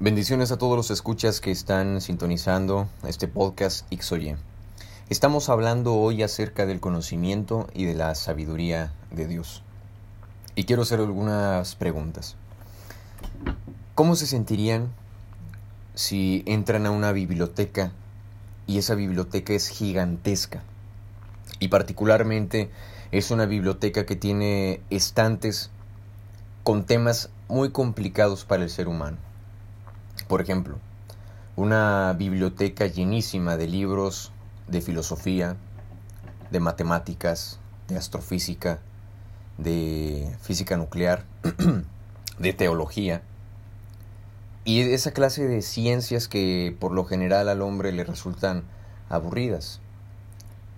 Bendiciones a todos los escuchas que están sintonizando este podcast XOY. Estamos hablando hoy acerca del conocimiento y de la sabiduría de Dios. Y quiero hacer algunas preguntas. ¿Cómo se sentirían si entran a una biblioteca y esa biblioteca es gigantesca? Y particularmente es una biblioteca que tiene estantes con temas muy complicados para el ser humano por ejemplo, una biblioteca llenísima de libros de filosofía, de matemáticas, de astrofísica, de física nuclear, de teología, y esa clase de ciencias que por lo general al hombre le resultan aburridas.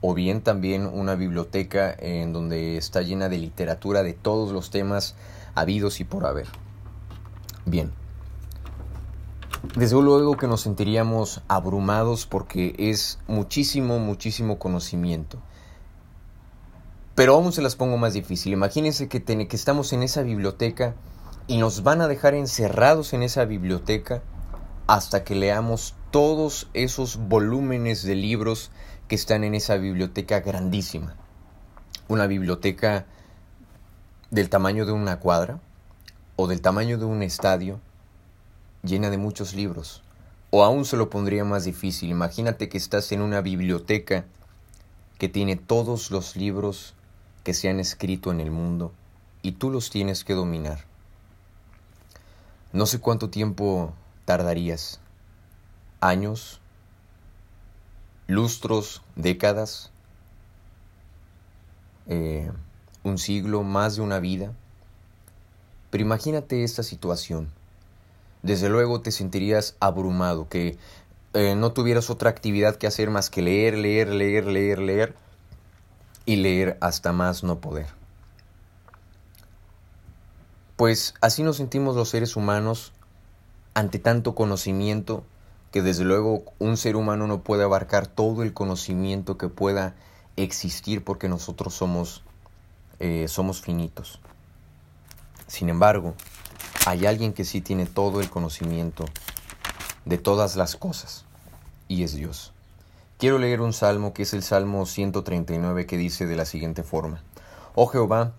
O bien también una biblioteca en donde está llena de literatura de todos los temas habidos y por haber. Bien, desde luego que nos sentiríamos abrumados porque es muchísimo, muchísimo conocimiento. Pero aún se las pongo más difícil. Imagínense que, que estamos en esa biblioteca y nos van a dejar encerrados en esa biblioteca hasta que leamos todos esos volúmenes de libros que están en esa biblioteca grandísima. Una biblioteca del tamaño de una cuadra o del tamaño de un estadio llena de muchos libros. O aún se lo pondría más difícil. Imagínate que estás en una biblioteca que tiene todos los libros que se han escrito en el mundo y tú los tienes que dominar. No sé cuánto tiempo tardarías. Años, lustros, décadas, eh, un siglo, más de una vida. Pero imagínate esta situación desde luego te sentirías abrumado, que eh, no tuvieras otra actividad que hacer más que leer, leer, leer, leer, leer y leer hasta más no poder. Pues así nos sentimos los seres humanos ante tanto conocimiento que desde luego un ser humano no puede abarcar todo el conocimiento que pueda existir porque nosotros somos, eh, somos finitos. Sin embargo, hay alguien que sí tiene todo el conocimiento de todas las cosas, y es Dios. Quiero leer un salmo que es el Salmo 139 que dice de la siguiente forma, Oh Jehová,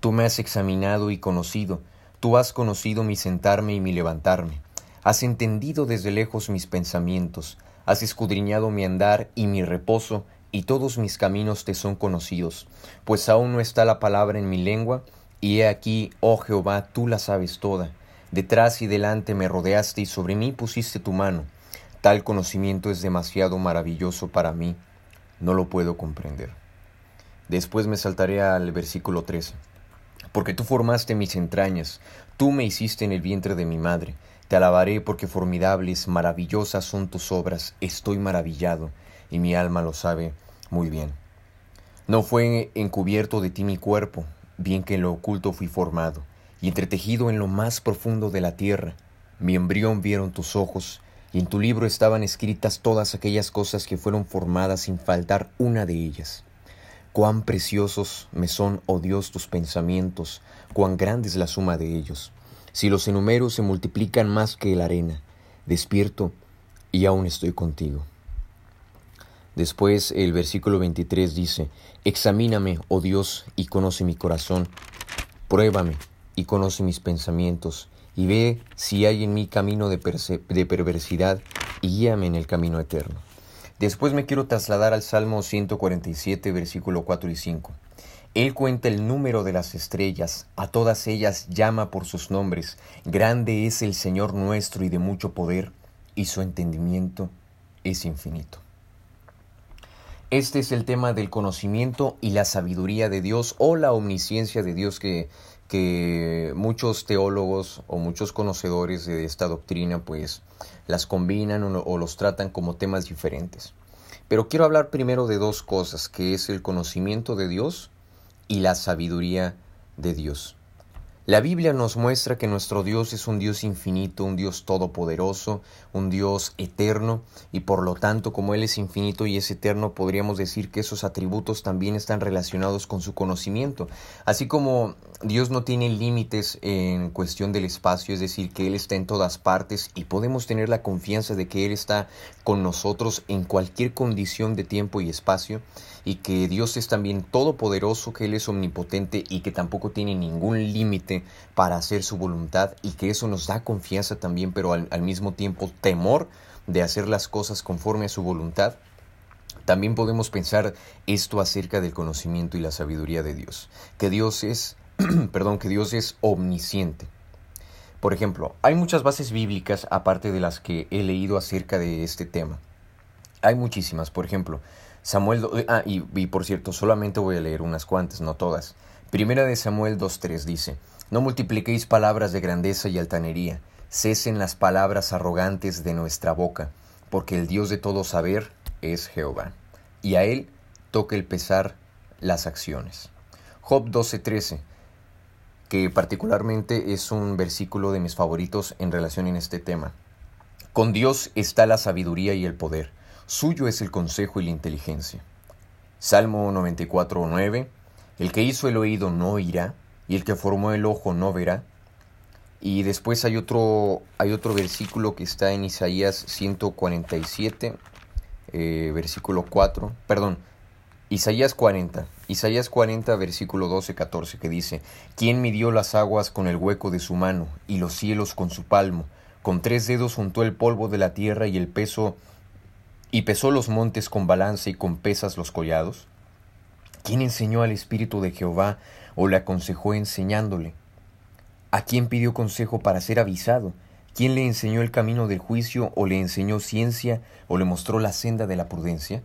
tú me has examinado y conocido, tú has conocido mi sentarme y mi levantarme, has entendido desde lejos mis pensamientos, has escudriñado mi andar y mi reposo, y todos mis caminos te son conocidos, pues aún no está la palabra en mi lengua, y he aquí, oh Jehová, tú la sabes toda. Detrás y delante me rodeaste y sobre mí pusiste tu mano. Tal conocimiento es demasiado maravilloso para mí, no lo puedo comprender. Después me saltaré al versículo 13. Porque tú formaste mis entrañas, tú me hiciste en el vientre de mi madre. Te alabaré porque formidables, maravillosas son tus obras, estoy maravillado, y mi alma lo sabe muy bien. No fue encubierto de ti mi cuerpo, bien que en lo oculto fui formado, y entretejido en lo más profundo de la tierra, mi embrión vieron tus ojos, y en tu libro estaban escritas todas aquellas cosas que fueron formadas sin faltar una de ellas. Cuán preciosos me son, oh Dios, tus pensamientos, cuán grande es la suma de ellos. Si los enumero se multiplican más que la arena, despierto y aún estoy contigo. Después el versículo 23 dice, Examíname, oh Dios, y conoce mi corazón, pruébame y conoce mis pensamientos, y ve si hay en mí camino de, perversidad, y guíame en el camino eterno. Después me quiero trasladar al Salmo 147, versículo 4 y 5. Él cuenta el número de las estrellas, a todas ellas llama por sus nombres. Grande es el Señor nuestro y de mucho poder, y su entendimiento es infinito. Este es el tema del conocimiento y la sabiduría de Dios o la omnisciencia de Dios que, que muchos teólogos o muchos conocedores de esta doctrina pues las combinan o, o los tratan como temas diferentes. Pero quiero hablar primero de dos cosas, que es el conocimiento de Dios y la sabiduría de Dios. La Biblia nos muestra que nuestro Dios es un Dios infinito, un Dios todopoderoso, un Dios eterno, y por lo tanto, como Él es infinito y es eterno, podríamos decir que esos atributos también están relacionados con su conocimiento. Así como Dios no tiene límites en cuestión del espacio, es decir, que Él está en todas partes y podemos tener la confianza de que Él está con nosotros en cualquier condición de tiempo y espacio, y que Dios es también todopoderoso, que Él es omnipotente y que tampoco tiene ningún límite para hacer su voluntad y que eso nos da confianza también, pero al, al mismo tiempo temor de hacer las cosas conforme a su voluntad. También podemos pensar esto acerca del conocimiento y la sabiduría de Dios, que Dios es, perdón, que Dios es omnisciente. Por ejemplo, hay muchas bases bíblicas aparte de las que he leído acerca de este tema. Hay muchísimas, por ejemplo, Samuel, ah, y, y, por cierto, solamente voy a leer unas cuantas, no todas. Primera de Samuel 2.3 dice, No multipliquéis palabras de grandeza y altanería, cesen las palabras arrogantes de nuestra boca, porque el Dios de todo saber es Jehová, y a él toca el pesar las acciones. Job 12.13, que particularmente es un versículo de mis favoritos en relación en este tema. Con Dios está la sabiduría y el poder Suyo es el consejo y la inteligencia. Salmo 94.9. El que hizo el oído no oirá, y el que formó el ojo no verá. Y después hay otro, hay otro versículo que está en Isaías 147, eh, versículo 4, perdón, Isaías 40, Isaías 40, versículo 12, 14, que dice, ¿Quién midió las aguas con el hueco de su mano y los cielos con su palmo? Con tres dedos juntó el polvo de la tierra y el peso y pesó los montes con balanza y con pesas los collados? ¿Quién enseñó al Espíritu de Jehová o le aconsejó enseñándole? ¿A quién pidió consejo para ser avisado? ¿Quién le enseñó el camino del juicio o le enseñó ciencia o le mostró la senda de la prudencia?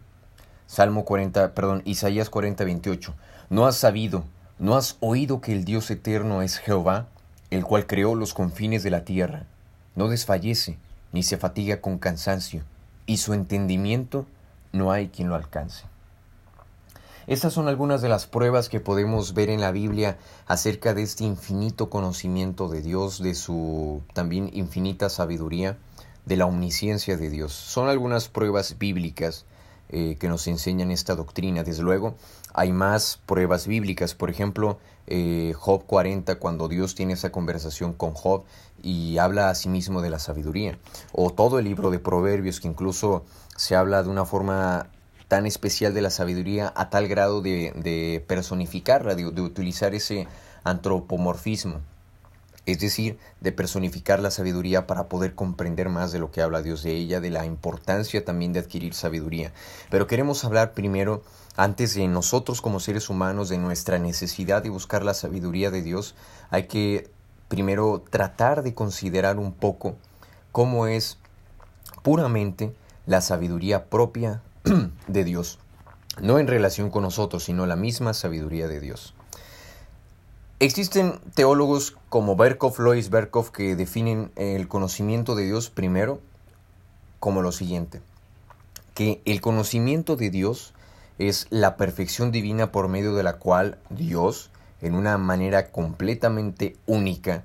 Salmo 40, perdón, Isaías 40, 28. ¿No has sabido, no has oído que el Dios eterno es Jehová, el cual creó los confines de la tierra? No desfallece, ni se fatiga con cansancio y su entendimiento no hay quien lo alcance. Estas son algunas de las pruebas que podemos ver en la Biblia acerca de este infinito conocimiento de Dios, de su también infinita sabiduría, de la omnisciencia de Dios. Son algunas pruebas bíblicas eh, que nos enseñan esta doctrina. Desde luego, hay más pruebas bíblicas. Por ejemplo, eh, Job 40, cuando Dios tiene esa conversación con Job y habla a sí mismo de la sabiduría. O todo el libro de Proverbios, que incluso se habla de una forma tan especial de la sabiduría a tal grado de, personificarla, de, utilizar ese antropomorfismo. Es decir, de personificar la sabiduría para poder comprender más de lo que habla Dios de ella, de la importancia también de adquirir sabiduría. Pero queremos hablar primero, antes de nosotros como seres humanos, de nuestra necesidad de buscar la sabiduría de Dios, hay que primero tratar de considerar un poco cómo es puramente la sabiduría propia de Dios, no en relación con nosotros, sino la misma sabiduría de Dios. Existen teólogos como Berkov, Lois Berkov, que definen el conocimiento de Dios primero como lo siguiente, que el conocimiento de Dios es la perfección divina por medio de la cual Dios en una manera completamente única,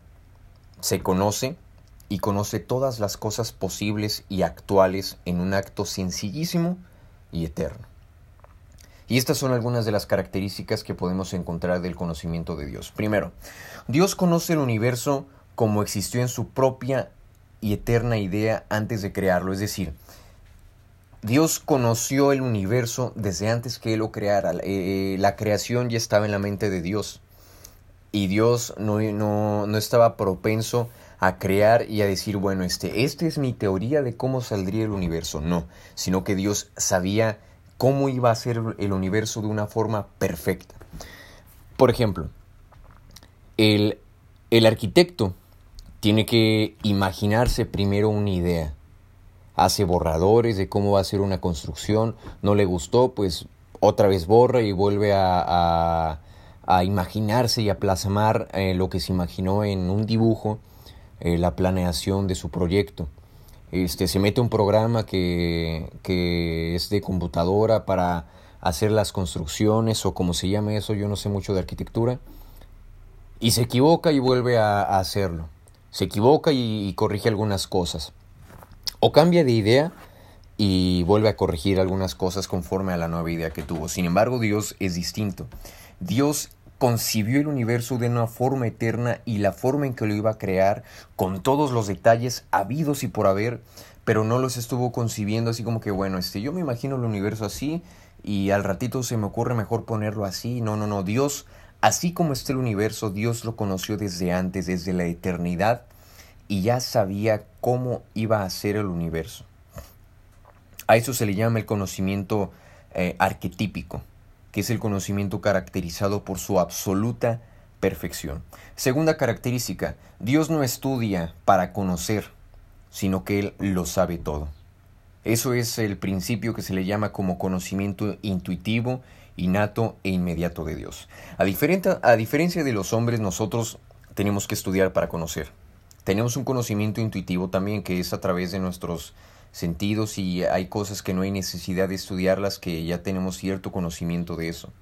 se conoce y conoce todas las cosas posibles y actuales en un acto sencillísimo y eterno. Y estas son algunas de las características que podemos encontrar del conocimiento de Dios. Primero, Dios conoce el universo como existió en su propia y eterna idea antes de crearlo, es decir, Dios conoció el universo desde antes que Él lo creara. Eh, eh, la creación ya estaba en la mente de Dios. Y Dios no, no, no, estaba propenso a crear y a decir, bueno, este, esta es mi teoría de cómo saldría el universo. No, sino que Dios sabía cómo iba a ser el universo de una forma perfecta. Por ejemplo, el, el arquitecto tiene que imaginarse primero una idea hace borradores de cómo va a ser una construcción, no le gustó, pues otra vez borra y vuelve a, a, imaginarse y a plasmar eh, lo que se imaginó en un dibujo, eh, la planeación de su proyecto. Este, se mete un programa que, que es de computadora para hacer las construcciones o como se llame eso, yo no sé mucho de arquitectura. y se equivoca y vuelve a, hacerlo. Se equivoca y, corrige algunas cosas. O cambia de idea y vuelve a corregir algunas cosas conforme a la nueva idea que tuvo. Sin embargo, Dios es distinto. Dios concibió el universo de una forma eterna y la forma en que lo iba a crear, con todos los detalles habidos y por haber, pero no los estuvo concibiendo así como que, bueno, este, yo me imagino el universo así y al ratito se me ocurre mejor ponerlo así. No, no, no, Dios Así como está el universo, Dios lo conoció desde antes, desde la eternidad, y ya sabía cómo iba a ser el universo. A eso se le llama el conocimiento eh, arquetípico, que es el conocimiento caracterizado por su absoluta perfección. Segunda característica, Dios no estudia para conocer, sino que Él lo sabe todo. Eso es el principio que se le llama como conocimiento intuitivo innato e inmediato de Dios. A, a diferencia de los hombres, nosotros tenemos que estudiar para conocer. Tenemos un conocimiento intuitivo también que es a través de nuestros sentidos y hay cosas que no hay necesidad de estudiarlas que ya tenemos cierto conocimiento de eso.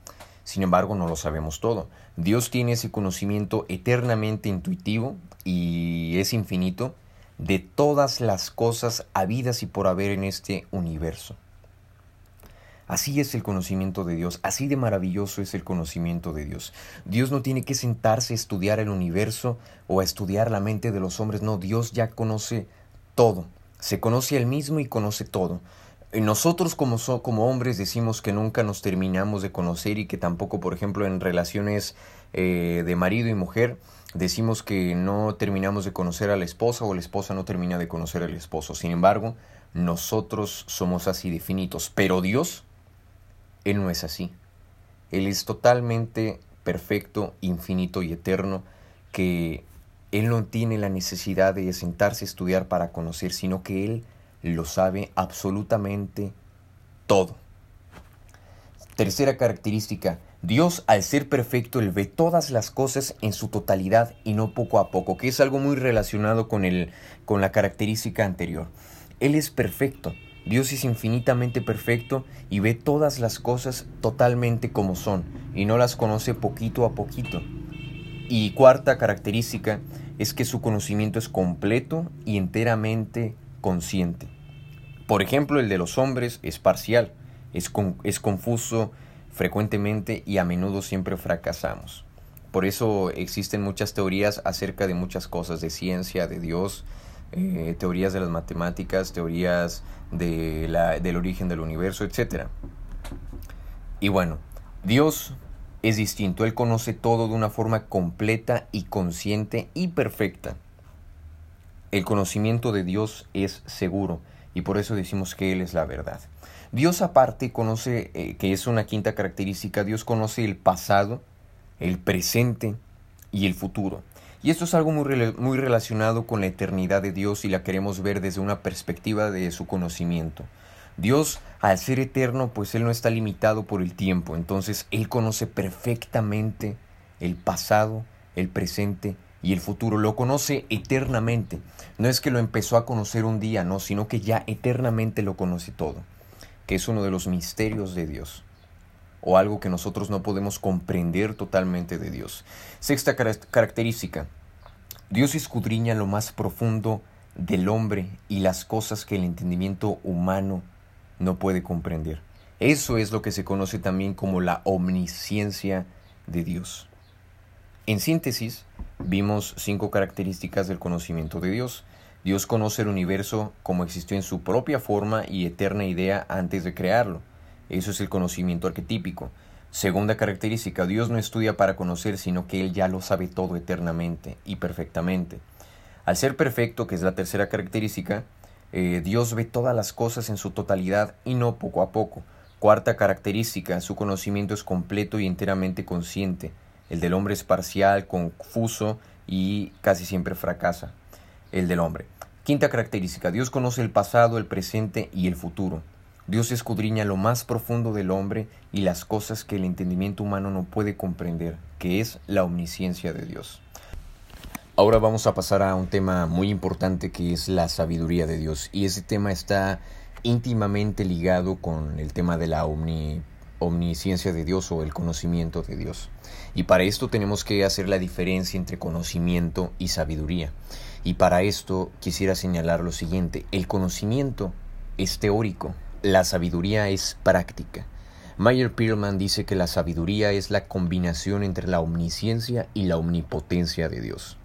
Sin embargo, no lo sabemos todo. Dios tiene ese conocimiento eternamente intuitivo y es infinito de todas las cosas habidas y por haber en este universo. Así es el conocimiento de Dios, así de maravilloso es el conocimiento de Dios. Dios no tiene que sentarse a estudiar el universo o a estudiar la mente de los hombres, no, Dios ya conoce todo, se conoce a él mismo y conoce todo. Nosotros como, hombres decimos que nunca nos terminamos de conocer y que tampoco, por ejemplo, en relaciones eh, de marido y mujer, decimos que no terminamos de conocer a la esposa o la esposa no termina de conocer al esposo. Sin embargo, nosotros somos así definidos, pero Dios él no es así. Él es totalmente perfecto, infinito y eterno, que Él no tiene la necesidad de sentarse a estudiar para conocer, sino que Él lo sabe absolutamente todo. Tercera característica, Dios al ser perfecto, Él ve todas las cosas en su totalidad y no poco a poco, que es algo muy relacionado con, el, con la característica anterior. Él es perfecto, Dios es infinitamente perfecto y ve todas las cosas totalmente como son y no las conoce poquito a poquito. Y cuarta característica es que su conocimiento es completo y enteramente consciente. Por ejemplo, el de los hombres es parcial, es, es confuso frecuentemente y a menudo siempre fracasamos. Por eso existen muchas teorías acerca de muchas cosas, de ciencia, de Dios, eh, teorías de las matemáticas, teorías del origen del universo, etc. Y bueno, Dios es distinto, Él conoce todo de una forma completa y consciente y perfecta. El conocimiento de Dios es seguro y por eso decimos que Él es la verdad. Dios aparte conoce, eh, que es una quinta característica, Dios conoce el pasado, el presente y el futuro. Y esto es algo muy, muy relacionado con la eternidad de Dios y la queremos ver desde una perspectiva de su conocimiento. Dios, al ser eterno, pues Él no está limitado por el tiempo, entonces Él conoce perfectamente el pasado, el presente y el futuro, lo conoce eternamente. No es que lo empezó a conocer un día, no, sino que ya eternamente lo conoce todo, que es uno de los misterios de Dios o algo que nosotros no podemos comprender totalmente de Dios. Sexta característica. Dios escudriña lo más profundo del hombre y las cosas que el entendimiento humano no puede comprender. Eso es lo que se conoce también como la omnisciencia de Dios. En síntesis, vimos cinco características del conocimiento de Dios. Dios conoce el universo como existió en su propia forma y eterna idea antes de crearlo. Eso es el conocimiento arquetípico. Segunda característica, Dios no estudia para conocer, sino que Él ya lo sabe todo eternamente y perfectamente. Al ser perfecto, que es la tercera característica, eh, Dios ve todas las cosas en su totalidad y no poco a poco. Cuarta característica, su conocimiento es completo y enteramente consciente. El del hombre es parcial, confuso y casi siempre fracasa. El del hombre. Quinta característica, Dios conoce el pasado, el presente y el futuro. Dios escudriña lo más profundo del hombre y las cosas que el entendimiento humano no puede comprender, que es la omnisciencia de Dios. Ahora vamos a pasar a un tema muy importante que es la sabiduría de Dios y ese tema está íntimamente ligado con el tema de la omnisciencia de Dios o el conocimiento de Dios. Y para esto tenemos que hacer la diferencia entre conocimiento y sabiduría. Y para esto quisiera señalar lo siguiente, el conocimiento es teórico, la sabiduría es práctica. Mayer Pearlman dice que la sabiduría es la combinación entre la omnisciencia y la omnipotencia de Dios.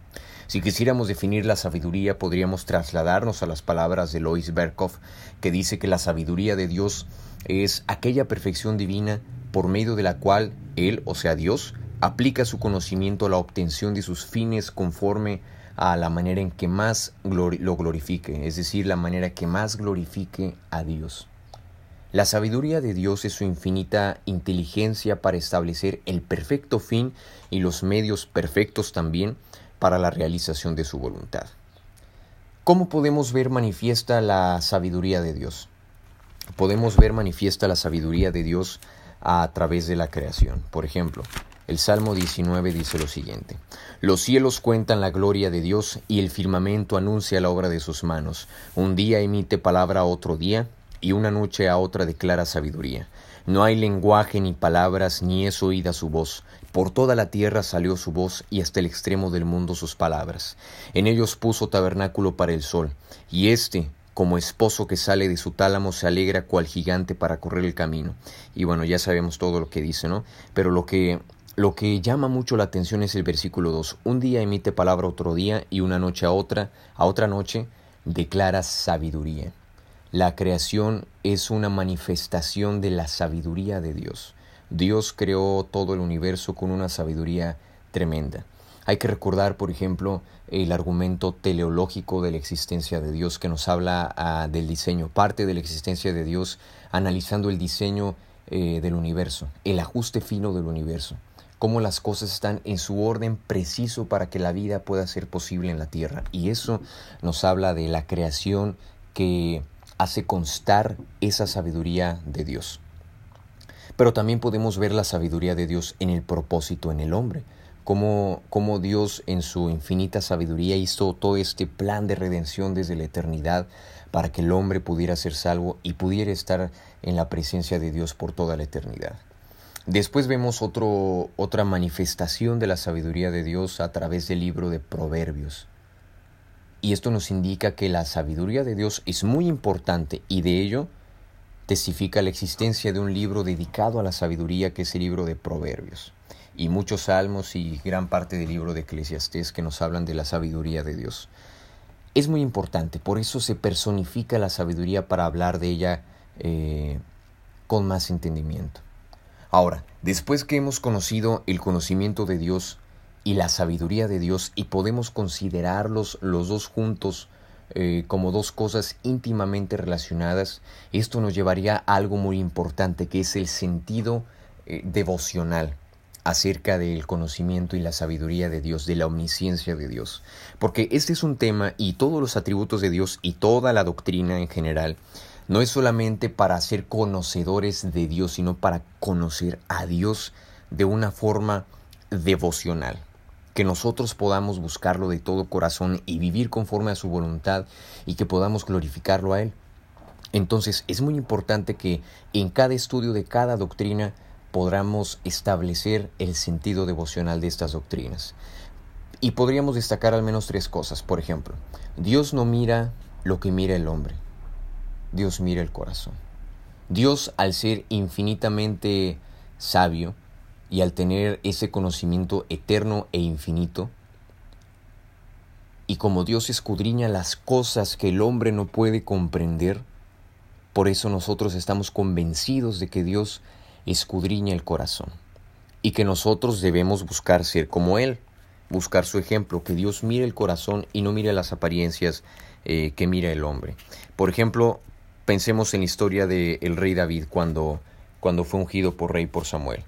Si quisiéramos definir la sabiduría, podríamos trasladarnos a las palabras de Lois Berkhoff, que dice que la sabiduría de Dios es aquella perfección divina por medio de la cual Él, o sea Dios, aplica su conocimiento a la obtención de sus fines conforme a la manera en que más lo glorifique, es decir, la manera que más glorifique a Dios. La sabiduría de Dios es su infinita inteligencia para establecer el perfecto fin y los medios perfectos también para la realización de su voluntad. ¿Cómo podemos ver manifiesta la sabiduría de Dios? Podemos ver manifiesta la sabiduría de Dios a través de la creación. Por ejemplo, el Salmo 19 dice lo siguiente, Los cielos cuentan la gloria de Dios y el firmamento anuncia la obra de sus manos. Un día emite palabra a otro día y una noche a otra declara sabiduría. No hay lenguaje ni palabras, ni es oída su voz. Por toda la tierra salió su voz y hasta el extremo del mundo sus palabras. En ellos puso tabernáculo para el sol, y éste, como esposo que sale de su tálamo, se alegra cual gigante para correr el camino. Y bueno, ya sabemos todo lo que dice, ¿no? Pero lo que lo que llama mucho la atención es el versículo 2. Un día emite palabra otro día y una noche a otra, a otra noche declara sabiduría. La creación es una manifestación de la sabiduría de Dios. Dios creó todo el universo con una sabiduría tremenda. Hay que recordar, por ejemplo, el argumento teleológico de la existencia de Dios que nos habla ah, del diseño, parte de la existencia de Dios analizando el diseño eh, del universo, el ajuste fino del universo, cómo las cosas están en su orden preciso para que la vida pueda ser posible en la tierra. Y eso nos habla de la creación que hace constar esa sabiduría de Dios. Pero también podemos ver la sabiduría de Dios en el propósito en el hombre, como, como Dios en su infinita sabiduría hizo todo este plan de redención desde la eternidad para que el hombre pudiera ser salvo y pudiera estar en la presencia de Dios por toda la eternidad. Después vemos otra manifestación de la sabiduría de Dios a través del libro de Proverbios. Y esto nos indica que la sabiduría de Dios es muy importante y de ello testifica la existencia de un libro dedicado a la sabiduría que es el libro de Proverbios. Y muchos salmos y gran parte del libro de Eclesiastés que nos hablan de la sabiduría de Dios. Es muy importante, por eso se personifica la sabiduría para hablar de ella eh, con más entendimiento. Ahora, después que hemos conocido el conocimiento de Dios, y la sabiduría de Dios y podemos considerarlos los dos juntos eh, como dos cosas íntimamente relacionadas, esto nos llevaría a algo muy importante que es el sentido eh, devocional acerca del conocimiento y la sabiduría de Dios, de la omnisciencia de Dios. Porque este es un tema y todos los atributos de Dios y toda la doctrina en general no es solamente para ser conocedores de Dios, sino para conocer a Dios de una forma devocional que nosotros podamos buscarlo de todo corazón y vivir conforme a su voluntad y que podamos glorificarlo a Él. Entonces es muy importante que en cada estudio de cada doctrina podamos establecer el sentido devocional de estas doctrinas. Y podríamos destacar al menos tres cosas. Por ejemplo, Dios no mira lo que mira el hombre. Dios mira el corazón. Dios, al ser infinitamente sabio, y al tener ese conocimiento eterno e infinito, y como Dios escudriña las cosas que el hombre no puede comprender, por eso nosotros estamos convencidos de que Dios escudriña el corazón y que nosotros debemos buscar ser como Él, buscar su ejemplo, que Dios mire el corazón y no mire las apariencias eh, que mira el hombre. Por ejemplo, pensemos en la historia del rey David cuando, cuando fue ungido por rey por Samuel.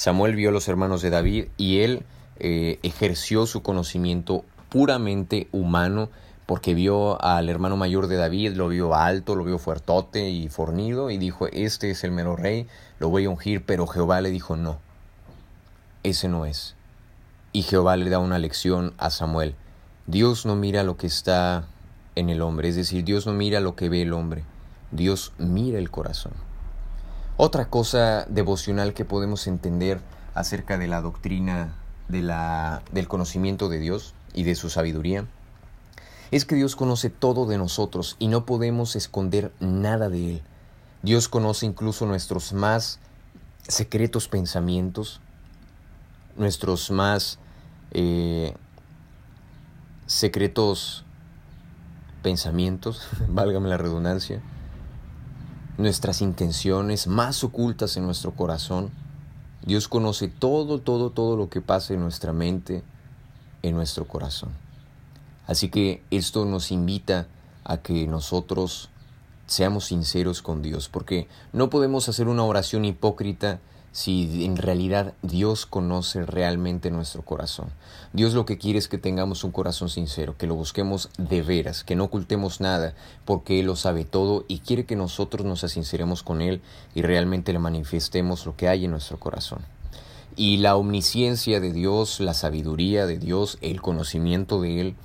Samuel vio a los hermanos de David y él eh, ejerció su conocimiento puramente humano porque vio al hermano mayor de David, lo vio alto, lo vio fuertote y fornido y dijo, este es el mero rey, lo voy a ungir, pero Jehová le dijo, no, ese no es. Y Jehová le da una lección a Samuel. Dios no mira lo que está en el hombre, es decir, Dios no mira lo que ve el hombre, Dios mira el corazón. Otra cosa devocional que podemos entender acerca de la doctrina de la, del conocimiento de Dios y de su sabiduría es que Dios conoce todo de nosotros y no podemos esconder nada de Él. Dios conoce incluso nuestros más secretos pensamientos, nuestros más eh, secretos pensamientos, válgame la redundancia, nuestras intenciones más ocultas en nuestro corazón. Dios conoce todo, todo, todo lo que pasa en nuestra mente, en nuestro corazón. Así que esto nos invita a que nosotros seamos sinceros con Dios, porque no podemos hacer una oración hipócrita si en realidad Dios conoce realmente nuestro corazón. Dios lo que quiere es que tengamos un corazón sincero, que lo busquemos de veras, que no ocultemos nada, porque Él lo sabe todo y quiere que nosotros nos sinceremos con Él y realmente le manifestemos lo que hay en nuestro corazón. Y la omnisciencia de Dios, la sabiduría de Dios, el conocimiento de Él,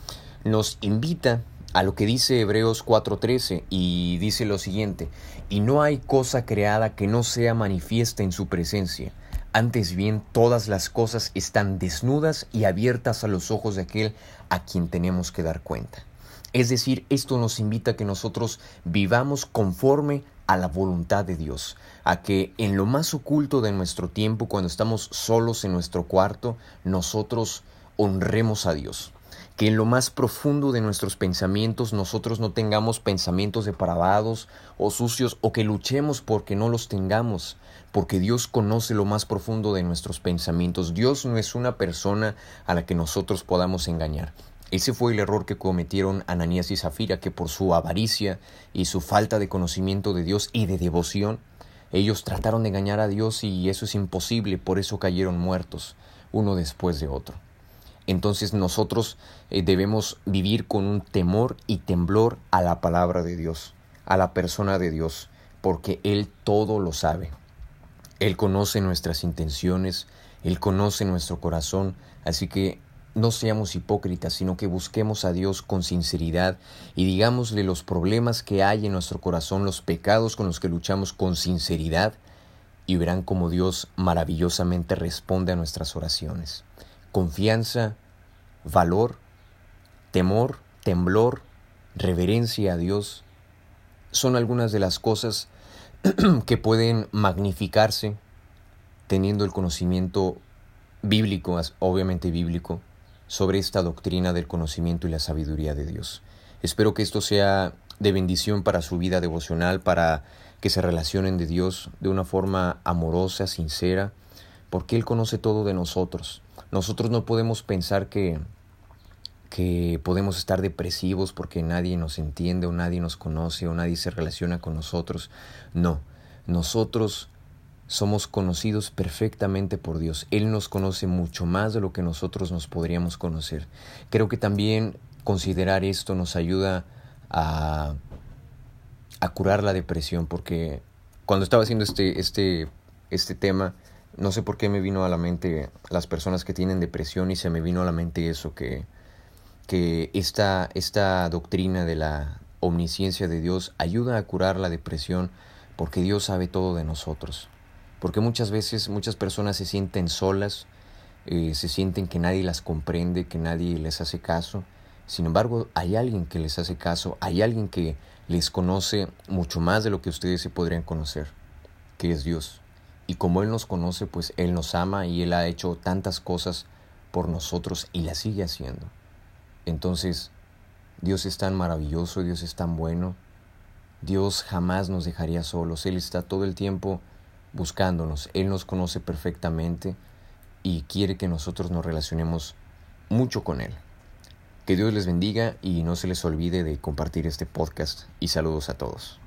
nos invita a lo que dice Hebreos 4:13 y dice lo siguiente, y no hay cosa creada que no sea manifiesta en su presencia, antes bien todas las cosas están desnudas y abiertas a los ojos de aquel a quien tenemos que dar cuenta. Es decir, esto nos invita a que nosotros vivamos conforme a la voluntad de Dios, a que en lo más oculto de nuestro tiempo, cuando estamos solos en nuestro cuarto, nosotros honremos a Dios que en lo más profundo de nuestros pensamientos nosotros no tengamos pensamientos depravados o sucios o que luchemos porque no los tengamos, porque Dios conoce lo más profundo de nuestros pensamientos. Dios no es una persona a la que nosotros podamos engañar. Ese fue el error que cometieron Ananías y Zafira, que por su avaricia y su falta de conocimiento de Dios y de devoción, ellos trataron de engañar a Dios y eso es imposible, por eso cayeron muertos, uno después de otro entonces nosotros eh, debemos vivir con un temor y temblor a la palabra de Dios, a la persona de Dios, porque Él todo lo sabe. Él conoce nuestras intenciones, Él conoce nuestro corazón, así que no seamos hipócritas, sino que busquemos a Dios con sinceridad y digámosle los problemas que hay en nuestro corazón, los pecados con los que luchamos con sinceridad, y verán cómo Dios maravillosamente responde a nuestras oraciones confianza, valor, temor, temblor, reverencia a Dios, son algunas de las cosas que pueden magnificarse teniendo el conocimiento bíblico, obviamente bíblico, sobre esta doctrina del conocimiento y la sabiduría de Dios. Espero que esto sea de bendición para su vida devocional, para que se relacionen de Dios de una forma amorosa, sincera, porque Él conoce todo de nosotros. Nosotros no podemos pensar que, que podemos estar depresivos porque nadie nos entiende o nadie nos conoce o nadie se relaciona con nosotros. No, nosotros somos conocidos perfectamente por Dios. Él nos conoce mucho más de lo que nosotros nos podríamos conocer. Creo que también considerar esto nos ayuda a, a curar la depresión porque cuando estaba haciendo este, este, este tema, no sé por qué me vino a la mente las personas que tienen depresión y se me vino a la mente eso, que, que esta, esta doctrina de la omnisciencia de Dios ayuda a curar la depresión porque Dios sabe todo de nosotros. Porque muchas veces muchas personas se sienten solas, eh, se sienten que nadie las comprende, que nadie les hace caso. Sin embargo, hay alguien que les hace caso, hay alguien que les conoce mucho más de lo que ustedes se podrían conocer, que es Dios. Y como Él nos conoce, pues Él nos ama y Él ha hecho tantas cosas por nosotros y las sigue haciendo. Entonces, Dios es tan maravilloso, Dios es tan bueno, Dios jamás nos dejaría solos, Él está todo el tiempo buscándonos, Él nos conoce perfectamente y quiere que nosotros nos relacionemos mucho con Él. Que Dios les bendiga y no se les olvide de compartir este podcast y saludos a todos.